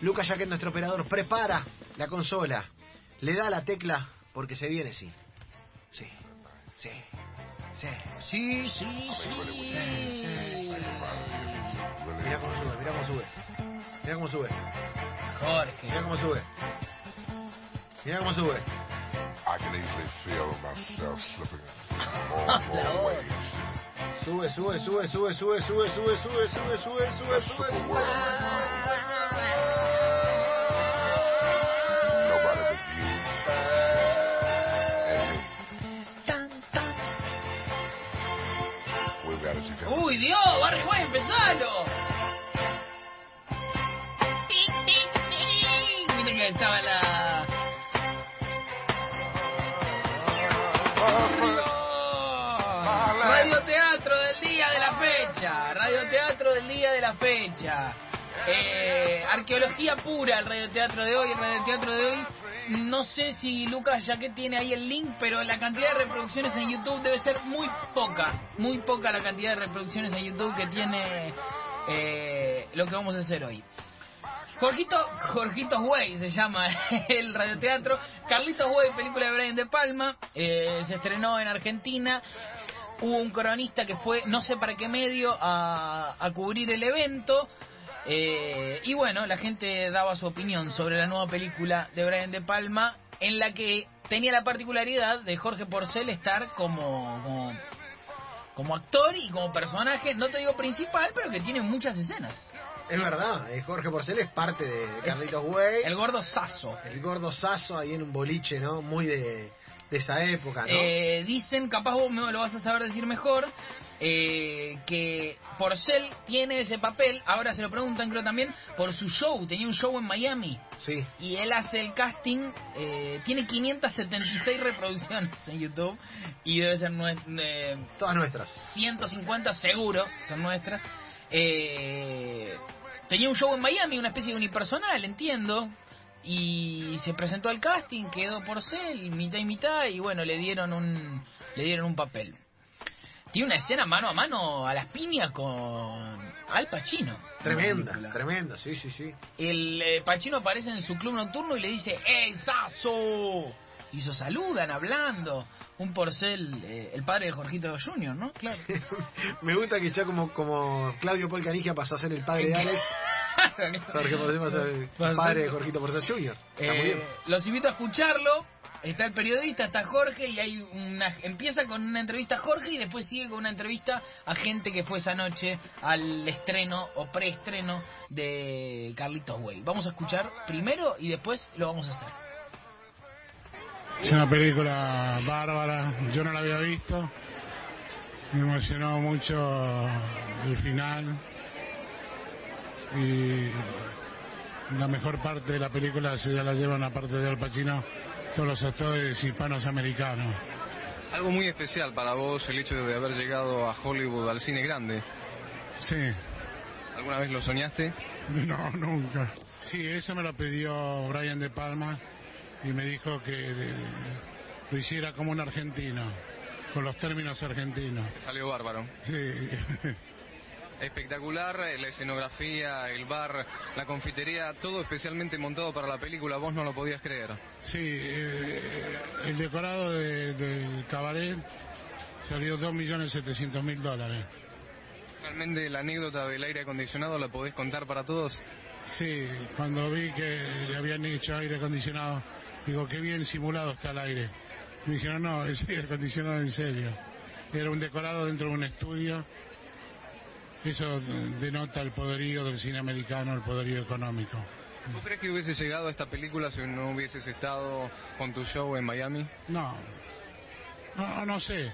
Lucas Jaquet, nuestro operador, prepara la consola. Le da la tecla porque se viene, sí. Sí, sí, sí. Sí, sí, sí. Mira cómo sube, mira cómo sube. Mira cómo sube. Jorge. Mira cómo sube. Mira cómo sube. I can easily feel myself slipping more and more ways. Sube, sube, sube, sube, sube, sube, sube, sube, sube, sube, sube, sube. Tic. Viste que estaba la. Radio Teatro del día de la fecha. Radio Teatro del día de la fecha. Eh, arqueología pura el radioteatro de hoy. El radioteatro de hoy. No sé si Lucas ya que tiene ahí el link, pero la cantidad de reproducciones en YouTube debe ser muy poca. Muy poca la cantidad de reproducciones en YouTube que tiene eh, lo que vamos a hacer hoy. Jorgito, Jorgito Way se llama el radioteatro. Carlitos Way, película de Brian De Palma. eh, se estrenó en Argentina. Hubo un cronista que fue, no sé para qué medio, a, a cubrir el evento. Eh, y bueno, la gente daba su opinión sobre la nueva película de Brian De Palma, en la que tenía la particularidad de Jorge Porcel estar como, como, como actor y como personaje, no te digo principal, pero que tiene muchas escenas. Es verdad, eh, Jorge Porcel es parte de Carlitos Way. El gordo Sasso. El gordo sazo ahí en un boliche, ¿no? Muy de, de esa época, ¿no? Eh, dicen, capaz vos me lo vas a saber decir mejor, eh, que Porcel tiene ese papel, ahora se lo preguntan creo también, por su show, tenía un show en Miami. Sí. Y él hace el casting, eh, tiene 576 reproducciones en YouTube y debe ser nue- eh, Todas nuestras. 150 seguro, son nuestras. Eh, tenía un show en Miami, una especie de unipersonal, entiendo. Y se presentó al casting, quedó por ser, mitad y mitad, y bueno, le dieron un, le dieron un papel. Tiene una escena mano a mano a las piñas con Al Pacino. Tremenda, tremenda, sí, sí, sí. El eh, Pacino aparece en su club nocturno y le dice, ¡Ey, Sasso! Y se saludan hablando. Un porcel, eh, el padre de Jorgito Junior, ¿no? Claro. Me gusta que ya como, como Claudio Paul Canigia pasó a ser el padre de Alex, Jorge Porcel padre de Jorgito Porcel Jr. Está muy Eh, bien. los invito a escucharlo. Está el periodista, está Jorge y hay una empieza con una entrevista a Jorge y después sigue con una entrevista a gente que fue esa noche al estreno o preestreno de Carlitos Way. Vamos a escuchar primero y después lo vamos a hacer. Es una película bárbara, yo no la había visto. Me emocionó mucho el final. Y la mejor parte de la película se ya la llevan aparte de Al Pacino todos los actores hispanos americanos. Algo muy especial para vos el hecho de haber llegado a Hollywood, al cine grande. Sí, ¿Alguna vez lo soñaste? no, nunca. Sí, eso me lo pidió Brian De Palma y me dijo que lo hiciera como un argentino, con los términos argentinos. Salió bárbaro. Sí. Espectacular, eh, la escenografía, el bar, la confitería, todo especialmente montado para la película, vos no lo podías creer. Sí, eh, el decorado de- del cabaret salió 2.700.000 dólares. Realmente la anécdota del aire acondicionado la podés contar para todos. Sí, cuando vi que le habían hecho aire acondicionado, digo, qué bien simulado está el aire. Me dijeron, no, es aire acondicionado en serio. Era un decorado dentro de un estudio. Eso denota el poderío del cine americano, el poderío económico. ¿Vos crees que hubiese llegado a esta película si no hubieses estado con tu show en Miami? No, no, no sé,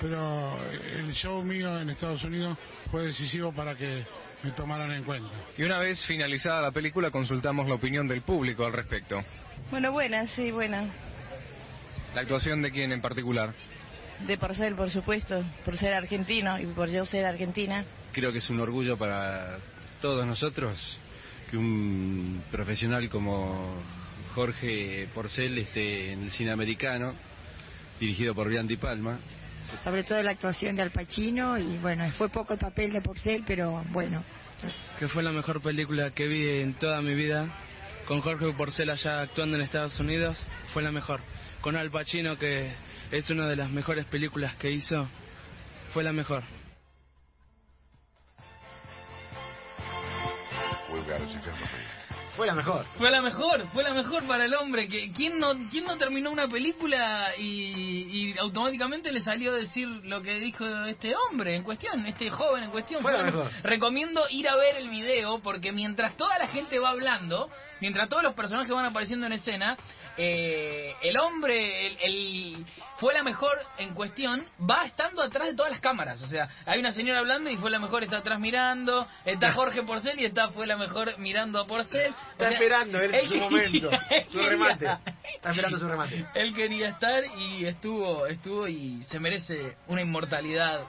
pero el show mío en Estados Unidos fue decisivo para que me tomaran en cuenta. Y una vez finalizada la película consultamos la opinión del público al respecto. Bueno, buena, sí, buena. ¿La actuación de quién en particular? De Porcel, por supuesto, por ser argentino y por yo ser argentina. Creo que es un orgullo para todos nosotros que un profesional como Jorge Porcel esté en el cine americano, dirigido por Brian Di Palma. sobre todo la actuación de Al Pacino y bueno, fue poco el papel de Porcel, pero bueno, que fue la mejor película que vi en toda mi vida. Con Jorge Porcel allá actuando en Estados Unidos, fue la mejor. Con Al Pacino, que es una de las mejores películas que hizo, fue la mejor. Fue la mejor. Fue la mejor, fue la mejor para el hombre. que ¿Quién no, quién no terminó una película y, y automáticamente le salió a decir lo que dijo este hombre en cuestión, este joven en cuestión? Fue la mejor. Recomiendo ir a ver el video porque mientras toda la gente va hablando, mientras todos los personajes van apareciendo en escena, eh, el hombre, el, el- fue la mejor en cuestión, va estando atrás de todas las cámaras. O sea, hay una señora hablando y fue la mejor está atrás mirando, está Jorge Porcel y está fue la mejor mirando a Porcel. O Está sea, esperando él su quería- momento, él su quería- remate. Está esperando su remate. Él quería estar y estuvo, estuvo y se merece una inmortalidad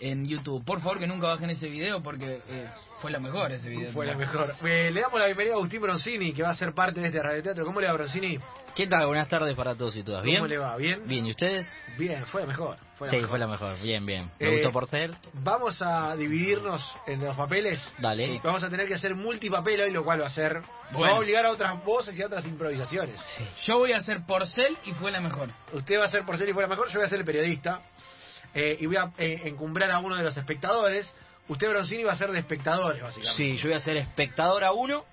en YouTube. Por favor que nunca bajen ese video porque eh, fue la mejor ese video. Fue la mejor. Eh, le damos la bienvenida a Agustín Bronzini, que va a ser parte de este radioteatro. ¿Cómo le va, Bronzini? ¿Qué tal? Buenas tardes para todos y todas. ¿Bien? ¿Cómo le va? ¿Bien? Bien, ¿y ustedes? Bien, fue la mejor. Fue la sí, mejor. fue la mejor. Bien, bien. Me Eh, gustó por ser. Vamos a dividirnos en los papeles. Dale. Vamos a tener que hacer multipapel hoy, lo cual va a ser. Bueno. Va a obligar a otras voces y a otras improvisaciones. Yo voy a hacer Porcel y fue la mejor. Usted va a ser por ser y fuera mejor, yo voy a ser el periodista. Eh, y voy a eh, encumbrar a uno de los espectadores. Usted, Bronzini, va a ser de espectadores, básicamente. Sí, yo voy a ser espectadora 1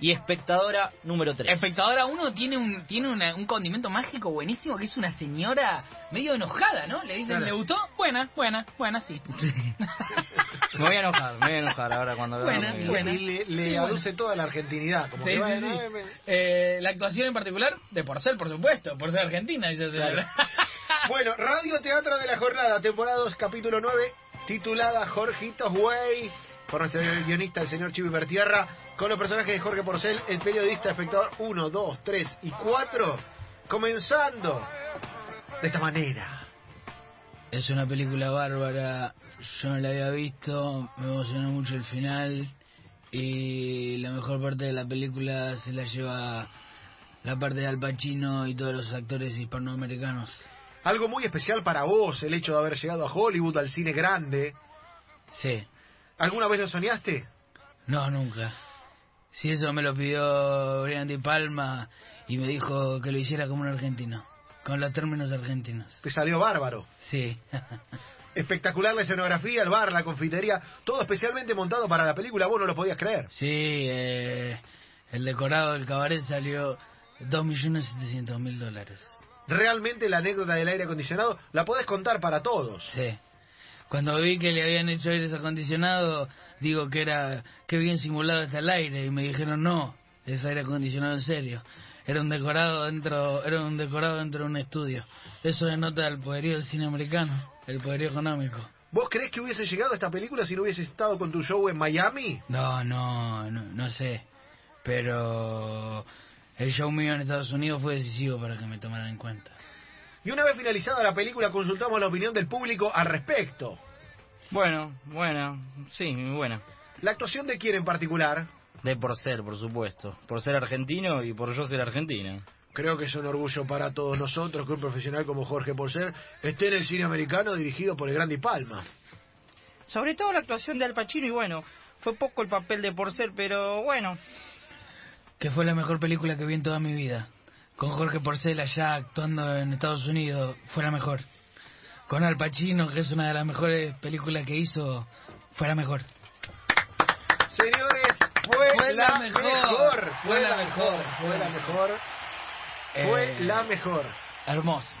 y espectadora número 3. Espectadora 1 tiene un tiene una- un condimento mágico buenísimo que es una señora medio enojada, ¿no? Le dicen, Claro. ¿le gustó? Buena, buena, buena, sí. Me voy a enojar, me voy a enojar ahora cuando Buena, buena. Y le, le Sí, aduce toda la argentinidad. Como Sí, que sí. eh, me- Eh, la actuación en particular de Porcel, por supuesto, por ser argentina, dice la señora. Bueno, Radio Teatro de la Jornada, temporada 2, capítulo 9, titulada Jorgitos Way, por nuestro guionista, el señor Chivo Bertierra, con los personajes de Jorge Porcel, el periodista, espectador 1, 2, 3 y 4, comenzando de esta manera. Es una película bárbara, yo no la había visto, me emocionó mucho el final. Y la mejor parte de la película se la lleva la parte de Al Pacino y todos los actores hispanoamericanos. Algo muy especial para vos, el hecho de haber llegado a Hollywood, al cine grande. Sí, ¿Alguna vez lo soñaste? no, nunca. Si eso me lo pidió Brian Palma y me dijo que lo hiciera como un argentino, con los términos argentinos. Te salió bárbaro. Sí. Espectacular la escenografía, el bar, la confitería, todo especialmente montado para la película, vos no lo podías creer. Sí, eh, el decorado del cabaret salió 2.700.000 dólares. Realmente la anécdota del aire acondicionado la podés contar para todos. Sí. Cuando vi que le habían hecho aire acondicionado, digo que era que bien simulado está el aire y me dijeron no, es aire acondicionado en serio. Era un decorado dentro, era un decorado dentro de un estudio. Eso denota el poderío del cine americano, el poderío económico. ¿Vos crees que hubiese llegado a esta película si no hubiese estado con tu show en Miami? No, no, no, no sé. Pero el show mío en Estados Unidos fue decisivo para que me tomaran en cuenta. Y una vez finalizada la película consultamos la opinión del público al respecto. Bueno, bueno, sí, muy buena. La actuación de quién en particular, De por ser, por supuesto. Por ser argentino y por yo ser argentino. creo que es un orgullo para todos nosotros que un profesional como Jorge Porcer esté en el cine americano dirigido por el Grande Palma. Sobre todo la actuación de Al Pacino y bueno, fue poco el papel de Porcel, pero bueno, Que fue la mejor película que vi en toda mi vida. Con Jorge Porcel allá actuando en Estados Unidos, fue la mejor. Con Al Pacino, que es una de las mejores películas que hizo, fue la mejor. Señores, fue, Fue la, la mejor. mejor. Fue la mejor. Fue la mejor. Fue Eh, la mejor. Hermoso.